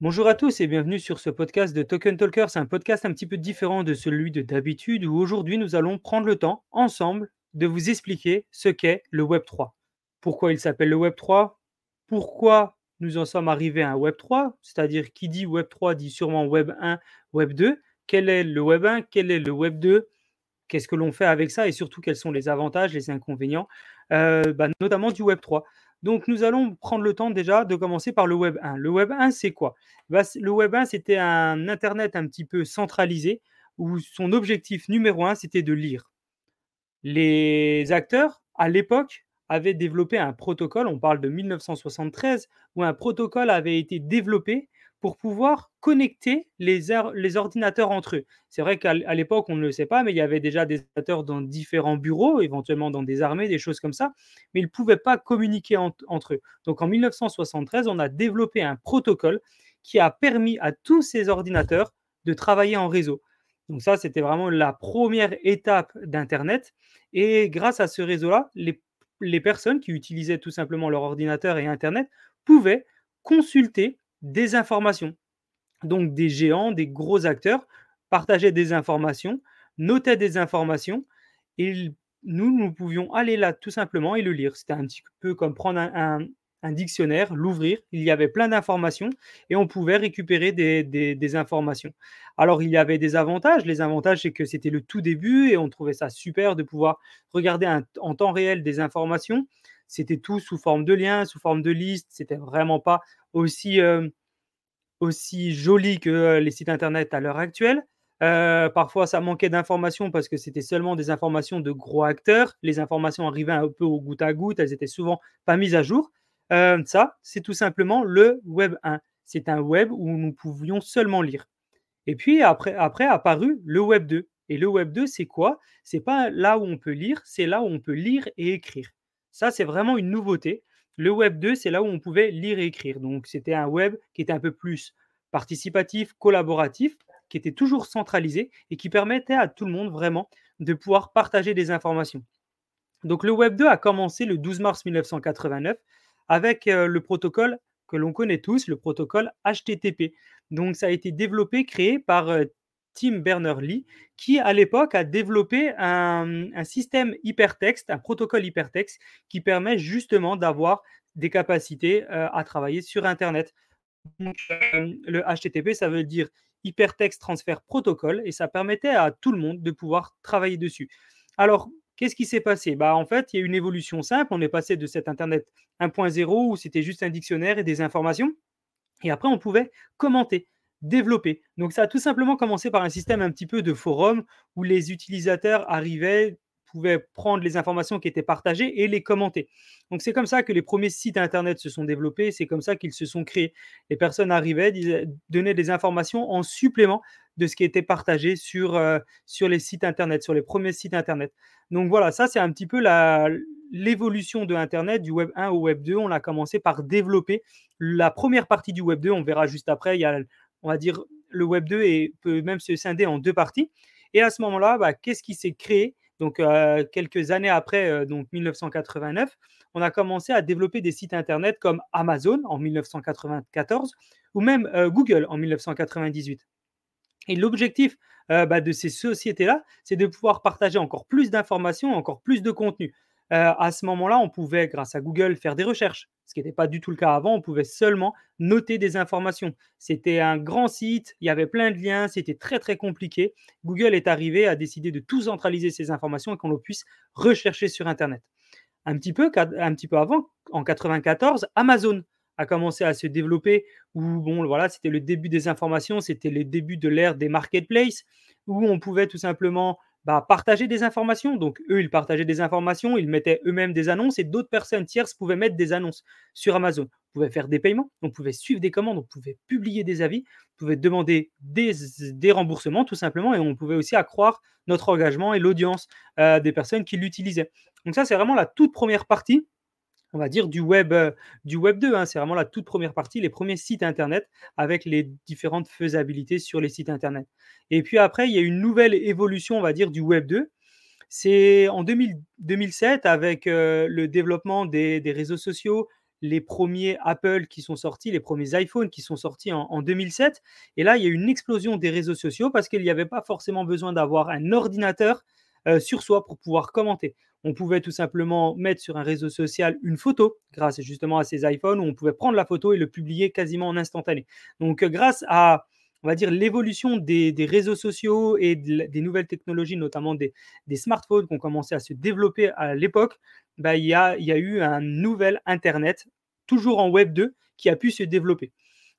Bonjour à tous et bienvenue sur ce podcast de Token Talker. C'est un podcast un petit peu différent de celui de d'habitude où aujourd'hui nous allons prendre le temps ensemble de vous expliquer ce qu'est le Web 3. Pourquoi il s'appelle le Web 3 Pourquoi nous en sommes arrivés à un Web 3 C'est-à-dire qui dit Web 3 dit sûrement Web 1, Web 2. Quel est le Web 1 Quel est le Web 2 Qu'est-ce que l'on fait avec ça? Et surtout quels sont les avantages, les inconvénients, euh, bah, notamment du Web 3. Donc, nous allons prendre le temps déjà de commencer par le Web 1. Le Web 1, c'est quoi? Bah, Le Web 1, c'était un Internet un petit peu centralisé où son objectif numéro un, c'était de lire. Les acteurs, à l'époque, avaient développé un protocole, on parle de 1973, où un protocole avait été développé pour pouvoir connecter les, ordinateurs entre eux. C'est vrai qu'à l'époque, on ne le sait pas, mais il y avait déjà des ordinateurs dans différents bureaux, éventuellement dans des armées, des choses comme ça, mais ils ne pouvaient pas communiquer entre eux. Donc en 1973, on a développé un protocole qui a permis à tous ces ordinateurs de travailler en réseau. Donc ça, c'était vraiment la première étape d'Internet. Et grâce à ce réseau-là, les personnes qui utilisaient tout simplement leur ordinateur et Internet pouvaient consulter des informations. Donc des géants, des gros acteurs partageaient des informations, notaient des informations, et nous, nous pouvions aller là tout simplement et le lire. C'était un petit peu comme prendre un, dictionnaire, l'ouvrir, il y avait plein d'informations et on pouvait récupérer des, informations. Alors il y avait des avantages. Les avantages, c'est que c'était le tout début et on trouvait ça super de pouvoir regarder en temps réel des informations. C'était tout sous forme de liens, sous forme de listes. C'était vraiment pas aussi, aussi joli que les sites internet à l'heure actuelle. parfois, ça manquait d'informations parce que c'était seulement des informations de gros acteurs. Les informations arrivaient un peu au goutte à goutte, elles étaient souvent pas mises à jour. ça, c'est tout simplement le Web 1. C'est un web où nous pouvions seulement lire. Et puis après, après apparu le Web 2. Et le Web 2, c'est quoi? C'est pas là où on peut lire, c'est là où on peut lire et écrire. Ça, c'est vraiment une nouveauté. Le Web 2, c'est là où on pouvait lire et écrire. Donc, c'était un web qui était un peu plus participatif, collaboratif, qui était toujours centralisé et qui permettait à tout le monde vraiment de pouvoir partager des informations. Donc, le Web 2 a commencé le 12 mars 1989 avec euh, le protocole que l'on connaît tous, le protocole HTTP. Donc, ça a été développé, créé par euh, Tim Berners-Lee, qui à l'époque a développé un, système hypertexte, un protocole hypertexte qui permet justement d'avoir des capacités euh, à travailler sur Internet. Euh, le HTTP, ça veut dire Hypertext Transfer Protocol, et ça permettait à tout le monde de pouvoir travailler dessus. Alors, qu'est-ce qui s'est passé? Bah, En fait, il y a une évolution simple. On est passé de cet Internet 1.0 où c'était juste un dictionnaire et des informations, et après, on pouvait commenter développer. Donc ça a tout simplement commencé par un système un petit peu de forum où les utilisateurs arrivaient, pouvaient prendre les informations qui étaient partagées et les commenter. Donc c'est comme ça que les premiers sites internet se sont développés, c'est comme ça qu'ils se sont créés. Les personnes arrivaient, donnaient des informations en supplément de ce qui était partagé sur, euh, sur les sites internet, sur les premiers sites internet. Donc voilà, ça c'est un petit peu la, l'évolution de Internet, du Web 1 au Web 2. On a commencé par développer la première partie du Web 2. On verra juste après, il y a on va dire, le Web 2 et peut même se scinder en deux parties. Et à ce moment-là, bah, qu'est-ce qui s'est créé? Donc, euh, quelques années après, euh, donc 1989, on a commencé à développer des sites Internet comme Amazon en 1994 ou même euh, Google en 1998. Et l'objectif bah, de ces sociétés-là, c'est de pouvoir partager encore plus d'informations, encore plus de contenu. À ce moment-là, on pouvait, grâce à Google, faire des recherches, ce qui n'était pas du tout le cas avant. On pouvait seulement noter des informations. C'était un grand site, il y avait plein de liens, c'était très très compliqué. Google est arrivé à décider de tout centraliser ces informations et qu'on puisse rechercher sur Internet. Un petit peu, un petit peu avant, en 94, Amazon a commencé à se développer où bon voilà c'était le début des informations c'était le début de l'ère des marketplaces où on pouvait tout simplement bah, partager des informations. Donc, eux, ils partageaient des informations, ils mettaient eux-mêmes des annonces et d'autres personnes tierces pouvaient mettre des annonces sur Amazon. On pouvait faire des paiements, on pouvait suivre des commandes, on pouvait publier des avis, on pouvait demander des, remboursements tout simplement et on pouvait aussi accroître notre engagement et l'audience euh, des personnes qui l'utilisaient. Donc, ça, c'est vraiment la toute première partie on va dire, du web, euh, du web 2. Hein. C'est vraiment la toute première partie, les premiers sites Internet avec les différentes faisabilités sur les sites Internet. Et puis après, il y a une nouvelle évolution, on va dire, du web 2. C'est en 2007 avec euh, le développement des, réseaux sociaux, les premiers Apple qui sont sortis, les premiers iPhones qui sont sortis en, en 2007. Et là, il y a une explosion des réseaux sociaux parce qu'il n'y avait pas forcément besoin d'avoir un ordinateur euh, sur soi pour pouvoir commenter. On pouvait tout simplement mettre sur un réseau social une photo grâce justement à ces iPhones où on pouvait prendre la photo et le publier quasiment en instantané. Donc euh, grâce à va dire l'évolution des, réseaux sociaux et des nouvelles technologies, notamment des, smartphones qui ont commencé à se développer à l'époque, bah, il, y a, y, a, eu un nouvel Internet, toujours en Web 2, qui a pu se développer.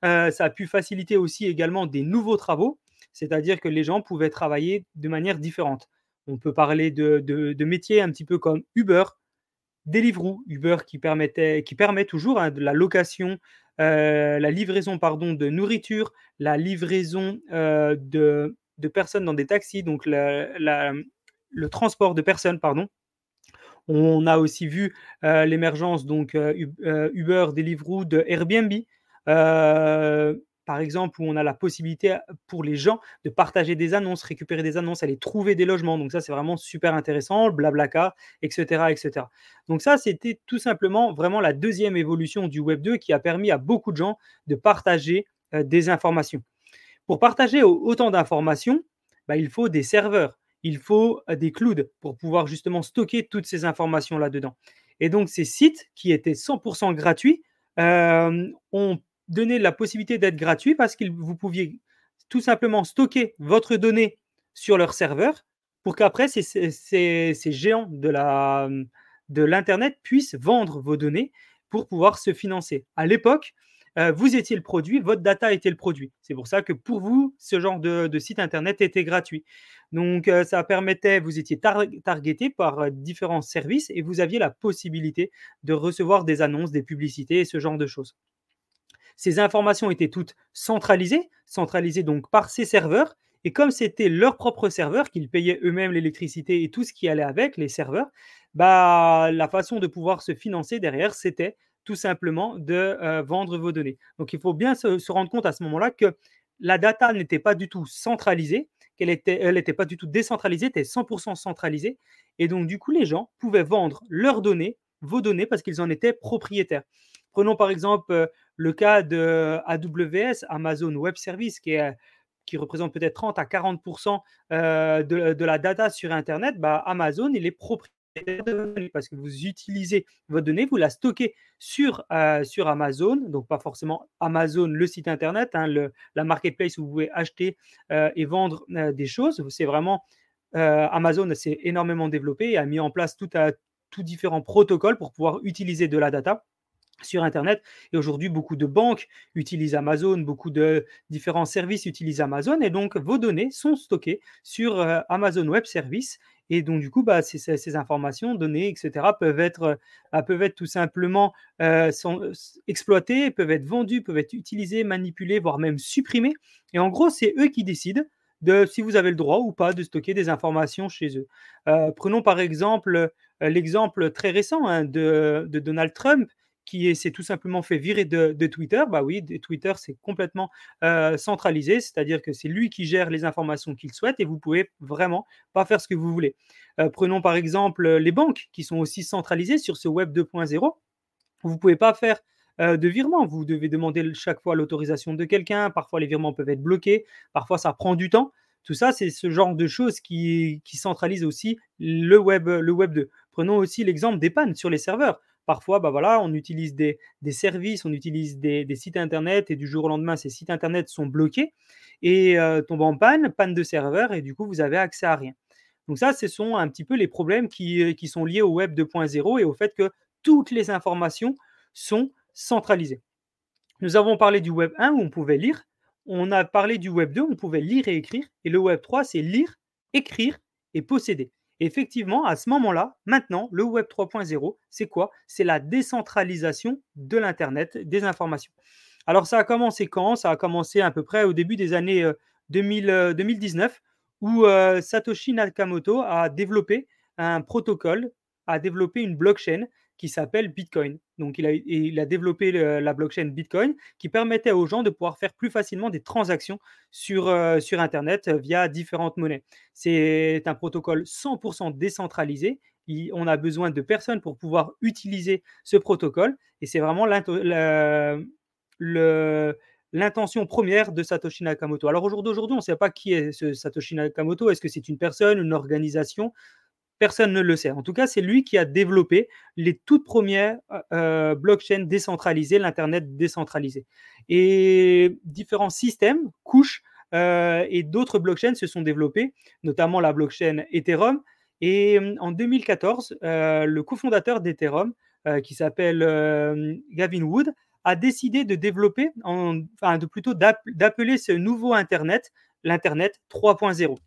Euh, ça a pu faciliter aussi également des nouveaux travaux, c'est-à-dire que les gens pouvaient travailler de manière différente. On peut parler de, métiers un petit peu comme Uber, Deliveroo, Uber qui, permettait, qui permet toujours hein, de la location, euh, la livraison pardon, de nourriture, la livraison euh, de, personnes dans des taxis, donc le transport de personnes, pardon. On a aussi vu euh, l'émergence donc Uber, Deliveroo, de Airbnb par exemple, où on a la possibilité pour les gens de partager des annonces, récupérer des annonces, aller trouver des logements. Donc ça, c'est vraiment super intéressant, blablacar, etc., etc. Donc ça, c'était tout simplement vraiment la deuxième évolution du Web 2 qui a permis à beaucoup de gens de partager euh, des informations. Pour partager autant d'informations, bah, il faut des serveurs, il faut euh, des clouds pour pouvoir justement stocker toutes ces informations là-dedans. Et donc ces sites qui étaient 100% gratuits euh, ont donner la possibilité d'être gratuit parce que vous pouviez tout simplement stocker votre donnée sur leur serveur pour qu'après ces, géants de l'internet puissent vendre vos données pour pouvoir se financer. À l'époque, euh, vous étiez le produit, votre data était le produit. C'est pour ça que pour vous, ce genre de, site internet était gratuit. Donc, euh, ça permettait, vous étiez targeté par euh, différents services et vous aviez la possibilité de recevoir des annonces, des publicités et ce genre de choses. Ces informations étaient toutes centralisées, centralisées donc par ces serveurs. Et comme c'était leur propre serveur, qu'ils payaient eux-mêmes l'électricité et tout ce qui allait avec, les serveurs, bah, la façon de pouvoir se financer derrière, c'était tout simplement de euh, vendre vos données. Donc il faut bien se, rendre compte à ce moment-là que la data n'était pas du tout centralisée, qu'elle n'était elle pas du tout décentralisée, était 100% centralisée. Et donc du coup, les gens pouvaient vendre leurs données, vos données, parce qu'ils en étaient propriétaires. Prenons par exemple euh, le cas de AWS, Amazon Web Service, qui, représente peut-être 30 à 40% euh, de, la data sur Internet. Bah, Amazon, est propriétaire de vos données parce que vous utilisez votre donnée, vous la stockez sur, euh, sur Amazon, donc pas forcément Amazon, le site Internet, hein, la marketplace où vous pouvez acheter et vendre des choses. C'est vraiment Amazon s'est énormément développé et a mis en place tout, à, tout différents protocoles pour pouvoir utiliser de la data sur Internet. Et aujourd'hui, beaucoup de banques utilisent Amazon, beaucoup de différents services utilisent Amazon. Et donc, vos données sont stockées sur euh, Amazon Web Service. Et donc, du coup, bah, ces, informations, données, etc., peuvent être, euh, peuvent être tout simplement euh, exploitées, peuvent être vendues, peuvent être utilisées, manipulées, voire même supprimées. Et en gros, c'est eux qui décident de si vous avez le droit ou pas de stocker des informations chez eux. prenons par exemple l'exemple très récent hein, de, Donald Trump qui s'est tout simplement fait virer de, Twitter, bah oui, Twitter c'est complètement centralisé, c'est-à-dire que c'est lui qui gère les informations qu'il souhaite et vous pouvez vraiment pas faire ce que vous voulez. Prenons par exemple les banques qui sont aussi centralisées sur ce web 2.0. Vous ne pouvez pas faire de virement, vous devez demander chaque fois l'autorisation de quelqu'un, parfois les virements peuvent être bloqués, parfois ça prend du temps. Tout ça, c'est ce genre de choses qui, qui centralisent aussi le web, le web 2. Prenons aussi l'exemple des pannes sur les serveurs. Parfois, bah on utilise des, services, on utilise des, sites internet et du jour au lendemain, ces sites internet sont bloqués et euh, tombent en panne, panne de serveur et du coup, vous avez accès à rien. Donc ça, ce sont un petit peu les problèmes qui, euh, qui sont liés au web 2.0 et au fait que toutes les informations sont centralisées. Nous avons parlé du web 1 où on pouvait lire, on a parlé du web 2 où on pouvait lire et écrire, et le web 3, c'est lire, écrire et posséder effectivement, à ce moment-là, maintenant, le Web 3.0, c'est quoi? C'est la décentralisation de l'Internet, des informations. Alors, ça a commencé quand? Ça a commencé à peu près au début des années 2019, euh, où euh, Satoshi Nakamoto a développé un protocole, a développé une blockchain qui s'appelle Bitcoin. Donc, il a, développé la blockchain Bitcoin qui permettait aux gens de pouvoir faire plus facilement des transactions sur, euh, Internet via différentes monnaies. C'est un protocole 100% décentralisé, on a besoin de personnes pour pouvoir utiliser ce protocole. Et c'est vraiment l'intention première de Satoshi Nakamoto. Alors aujourd'hui, on ne sait pas qui est Satoshi Nakamoto. Est-ce que c'est une personne, une organisation? Personne ne le sait. En tout cas, c'est lui qui a développé les toutes premières euh, blockchains décentralisées, l'Internet décentralisé. Et différents systèmes, couches euh, et d'autres blockchains se sont développés, notamment la blockchain Ethereum. Et euh, en 2014, le cofondateur d'Ethereum, qui s'appelle Gavin Wood, a décidé de développer, enfin de plutôt d'appeler ce nouveau Internet l'Internet 3.0.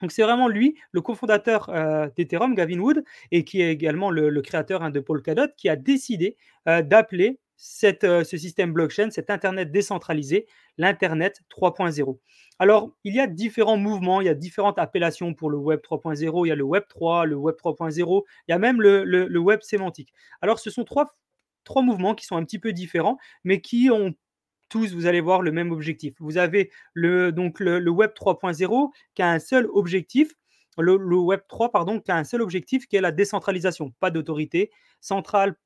Donc c'est vraiment lui, le cofondateur euh, d'Ethereum, Gavin Wood, et qui est également le, créateur hein, de Polkadot, qui a décidé euh, d'appeler euh, ce système blockchain, cet Internet décentralisé, l'Internet 3.0. Alors, il y a différents mouvements, il y a différentes appellations pour le Web 3.0, il y a le Web 3, le Web 3.0, il y a même le, Web sémantique. Alors, ce sont trois, trois mouvements qui sont un petit peu différents, mais qui ont tous, vous allez voir le même objectif. Vous avez le, donc le, Web 3.0 qui a un seul objectif, le, Web 3, pardon, qui a un seul objectif qui est la décentralisation. Pas d'autorité centrale,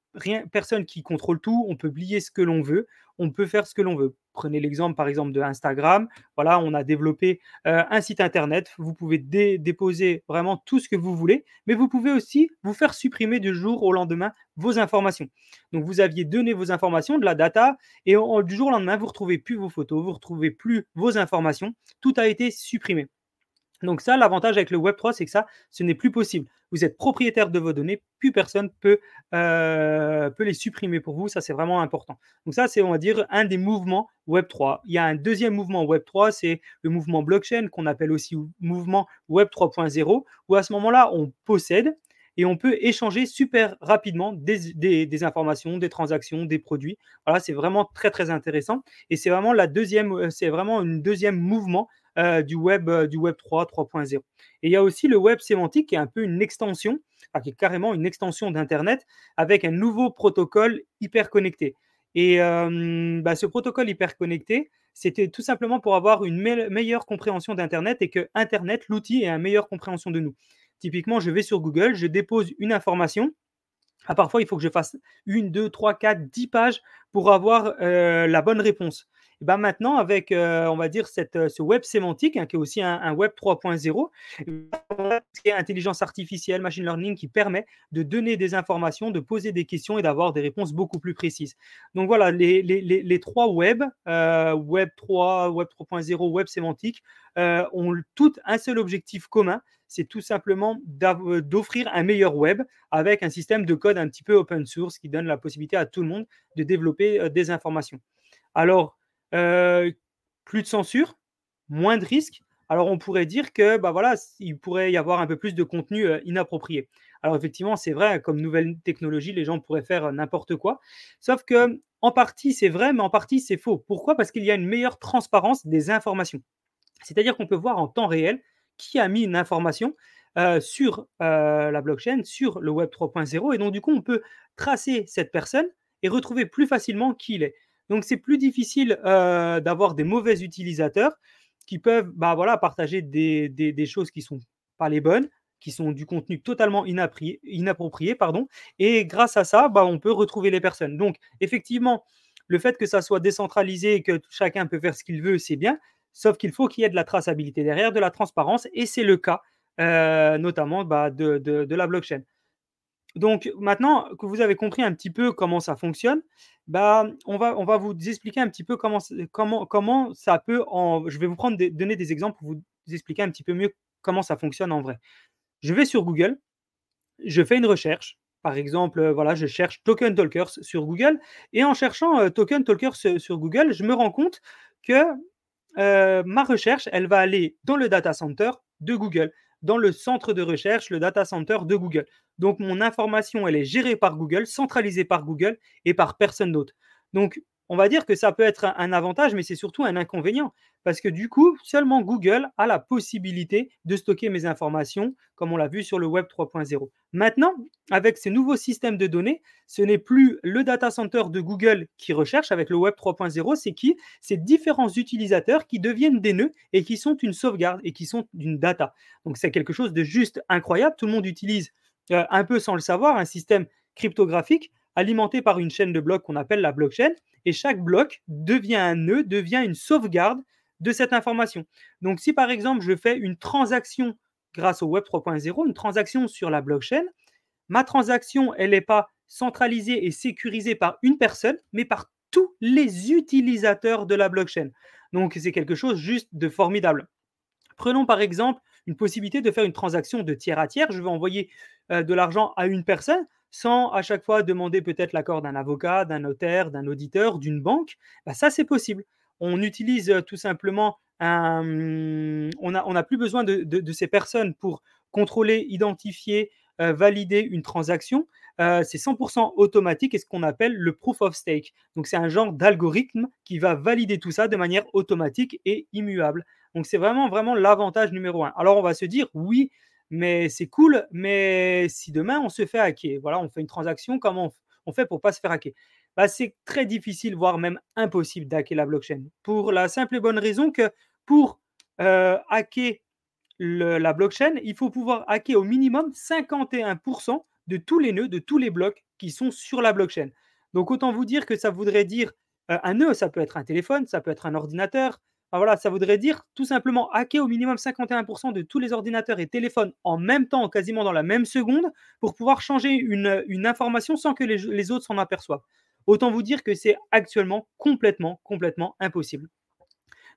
personne qui contrôle tout, on peut publier ce que l'on veut, on peut faire ce que l'on veut. Prenez l'exemple par exemple de Instagram. Voilà, on a développé euh, un site internet. Vous pouvez déposer vraiment tout ce que vous voulez, mais vous pouvez aussi vous faire supprimer du jour au lendemain vos informations. Donc vous aviez donné vos informations, de la data, et du jour au lendemain, vous retrouvez plus vos photos, vous retrouvez plus vos informations. Tout a été supprimé. Donc ça, l'avantage avec le Web3, c'est que ça, ce n'est plus possible. Vous êtes propriétaire de vos données, plus personne peut, euh, peut les supprimer pour vous. Ça, c'est vraiment important. Donc ça, c'est, on va dire, un des mouvements Web3. Il y a un deuxième mouvement Web3, c'est le mouvement blockchain, qu'on appelle aussi mouvement Web 3.0, où à ce moment-là, on possède et on peut échanger super rapidement des, des, informations, des transactions, des produits. Voilà, c'est vraiment très très intéressant et c'est vraiment la deuxième, euh, c'est vraiment une deuxième mouvement euh, du web euh, du web 3 3.0. Et il y a aussi le web sémantique qui est un peu une extension, qui est carrément une extension d'internet avec un nouveau protocole hyper connecté. Et bah, ce protocole hyper connecté, c'était tout simplement pour avoir une meilleure compréhension d'Internet et que Internet, l'outil, ait une meilleure compréhension de nous. Typiquement, je vais sur Google, je dépose une information. Ah, parfois, il faut que je fasse une, deux, trois, quatre, dix pages pour avoir euh, la bonne réponse. Et ben maintenant, avec, euh, on va dire, cette, euh, ce web sémantique, hein, qui est aussi un, web 3.0, qui est intelligence artificielle, machine learning, qui permet de donner des informations, de poser des questions et d'avoir des réponses beaucoup plus précises. Donc voilà, les, les, les, trois web, web 3, web 3.0, web sémantique, ont toutes un seul objectif commun, c'est tout simplement d'offrir un meilleur web avec un système de code un petit peu open source qui donne la possibilité à tout le monde de développer des informations. Alors, euh, plus de censure, moins de risques. Alors on pourrait dire que bah voilà, il pourrait y avoir un peu plus de contenu euh, inapproprié. Alors effectivement, c'est vrai, comme nouvelle technologie, les gens pourraient faire euh, n'importe quoi. Sauf que en partie c'est vrai, mais en partie c'est faux. Pourquoi? Parce qu'il y a une meilleure transparence des informations. C'est-à-dire qu'on peut voir en temps réel qui a mis une information sur la blockchain, sur le Web 3.0, et donc du coup on peut tracer cette personne et retrouver plus facilement qui il est. Donc, c'est plus difficile euh, d'avoir des mauvais utilisateurs qui peuvent bah, voilà, partager des, choses qui ne sont pas les bonnes, qui sont du contenu totalement inapproprié. Pardon, et grâce à ça, bah, on peut retrouver les personnes. Donc, effectivement, le fait que ça soit décentralisé et que chacun peut faire ce qu'il veut, c'est bien. Sauf qu'il faut qu'il y ait de la traçabilité derrière, de la transparence, et c'est le cas euh, notamment bah, de la blockchain. Donc maintenant que vous avez compris un petit peu comment ça fonctionne, bah, on, va, vous expliquer un petit peu comment, ça peut... En... Je vais vous prendre donner des exemples pour vous expliquer un petit peu mieux comment ça fonctionne en vrai. Je vais sur Google, je fais une recherche. Par exemple, euh, voilà, je cherche Token Talkers sur Google. Et en cherchant euh, Token Talkers sur Google, je me rends compte que euh, ma recherche, elle va aller dans le data center de Google dans le centre de recherche, le data center de Google. Donc mon information, elle est gérée par Google, centralisée par Google et par personne d'autre. Donc on va dire que ça peut être un avantage, mais c'est surtout un inconvénient. Parce que du coup, seulement Google a la possibilité de stocker mes informations, comme on l'a vu sur le Web 3.0. Maintenant, avec ces nouveaux systèmes de données, ce n'est plus le data center de Google qui recherche avec le Web 3.0, c'est qui? C'est différents utilisateurs qui deviennent des nœuds et qui sont une sauvegarde et qui sont une data. Donc c'est quelque chose de juste incroyable. Tout le monde utilise euh, un peu sans le savoir, un système cryptographique alimenté par une chaîne de blocs qu'on appelle la blockchain. Et chaque bloc devient un nœud, devient une sauvegarde de cette information. Donc si par exemple je fais une transaction grâce au Web 3.0, une transaction sur la blockchain, ma transaction, elle n'est pas centralisée et sécurisée par une personne, mais par tous les utilisateurs de la blockchain. Donc c'est quelque chose juste de formidable. Prenons par exemple une possibilité de faire une transaction de tiers à tiers. Je vais envoyer euh, de l'argent à une personne sans à chaque fois demander peut-être l'accord d'un avocat, d'un notaire, d'un auditeur, d'une banque. Bah, ça, c'est possible. On utilise euh, tout simplement un... On n'a on plus besoin de, ces personnes pour contrôler, identifier, euh, valider une transaction. c'est 100% automatique et ce qu'on appelle le proof of stake. Donc c'est un genre d'algorithme qui va valider tout ça de manière automatique et immuable. Donc c'est vraiment, vraiment l'avantage numéro un. Alors on va se dire, oui, mais c'est cool, mais si demain on se fait hacker, voilà, on fait une transaction, comment on, fait pour pas se faire hacker? Bah, C'est très difficile, voire même impossible d'hacker la blockchain. Pour la simple et bonne raison que pour euh, hacker la blockchain, il faut pouvoir hacker au minimum 51% de tous les nœuds, de tous les blocs qui sont sur la blockchain. Donc autant vous dire que ça voudrait dire euh, un nœud, ça peut être un téléphone, ça peut être un ordinateur, voilà, ça voudrait dire tout simplement hacker au minimum 51% de tous les ordinateurs et téléphones en même temps, quasiment dans la même seconde, pour pouvoir changer une, information sans que les, autres s'en aperçoivent. Autant vous dire que c'est actuellement complètement, complètement impossible.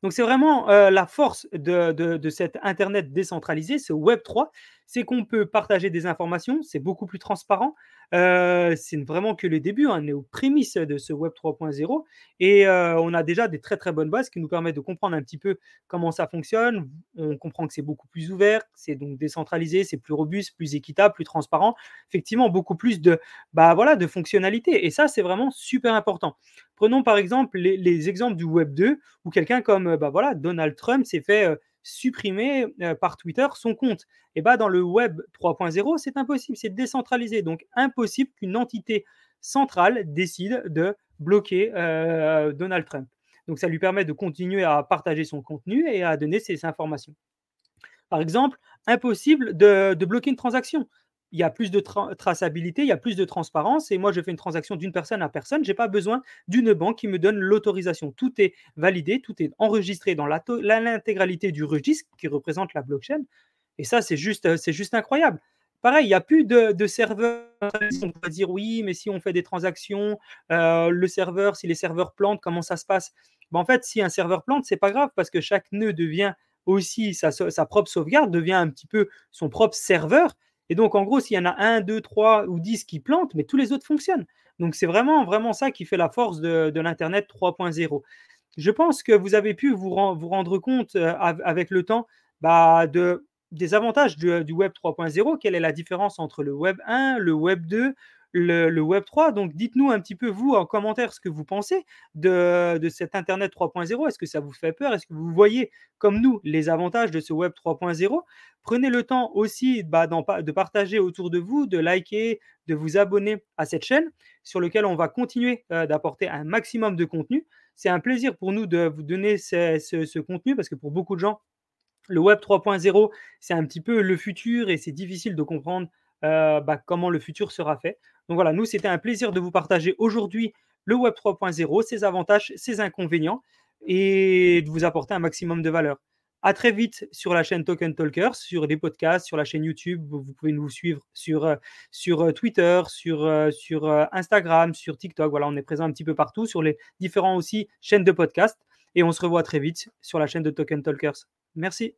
Donc c'est vraiment euh, la force de, de, cet Internet décentralisé, ce Web 3, c'est qu'on peut partager des informations, c'est beaucoup plus transparent, euh, c'est vraiment que le début, hein, on est aux prémices de ce Web 3.0 et euh, on a déjà des très très bonnes bases qui nous permettent de comprendre un petit peu comment ça fonctionne. On comprend que c'est beaucoup plus ouvert, c'est donc décentralisé, c'est plus robuste, plus équitable, plus transparent. Effectivement, beaucoup plus de, bah, voilà, de fonctionnalités et ça, c'est vraiment super important. Prenons par exemple les, exemples du Web 2 où quelqu'un comme bah, voilà, Donald Trump s'est fait euh, supprimer par Twitter son compte. Et bah dans le web 3.0, c'est impossible, c'est décentralisé. Donc impossible qu'une entité centrale décide de bloquer Donald Trump. Donc ça lui permet de continuer à partager son contenu et à donner ses informations. Par exemple, impossible de bloquer une transaction il y a plus de traçabilité, il y a plus de transparence. Et moi, je fais une transaction d'une personne à personne. Je n'ai pas besoin d'une banque qui me donne l'autorisation. Tout est validé, tout est enregistré dans l'intégralité du registre qui représente la blockchain. Et ça, c'est juste, euh, juste incroyable. Pareil, il n'y a plus de, serveurs. On peut dire oui, mais si on fait des transactions, euh, le serveur, si les serveurs plantent, comment ça se passe? Ben, En fait, si un serveur plante, c'est pas grave parce que chaque nœud devient aussi sa propre sauvegarde, devient un petit peu son propre serveur. Et donc, en gros, s'il y en a un, deux, trois ou dix qui plantent, mais tous les autres fonctionnent. Donc, c'est vraiment, ça qui fait la force de, l'Internet 3.0. Je pense que vous avez pu vous, rendre compte euh, avec le temps bah, de, des avantages du Web 3.0. Quelle est la différence entre le Web 1, le Web 2, le, Web 3. Donc, dites-nous un petit peu, vous, en commentaire, ce que vous pensez de, de cet Internet 3.0. Est-ce que ça vous fait peur? Est-ce que vous voyez, comme nous, les avantages de ce Web 3.0 Prenez le temps aussi bah, de partager autour de vous, de liker, de vous abonner à cette chaîne sur laquelle on va continuer euh, d'apporter un maximum de contenu. C'est un plaisir pour nous de vous donner ce contenu parce que pour beaucoup de gens, le Web 3.0, c'est un petit peu le futur et c'est difficile de comprendre euh, bah, comment le futur sera fait. Donc voilà, nous, c'était un plaisir de vous partager aujourd'hui le Web 3.0, ses avantages, ses inconvénients, et de vous apporter un maximum de valeur. À très vite sur la chaîne Token Talkers, sur des podcasts, sur la chaîne YouTube. Vous pouvez nous suivre sur, euh, sur euh, Twitter, sur, sur Instagram, sur TikTok. Voilà, on est présent un petit peu partout, sur les différents aussi chaînes de podcasts. Et on se revoit très vite sur la chaîne de Token Talkers. Merci.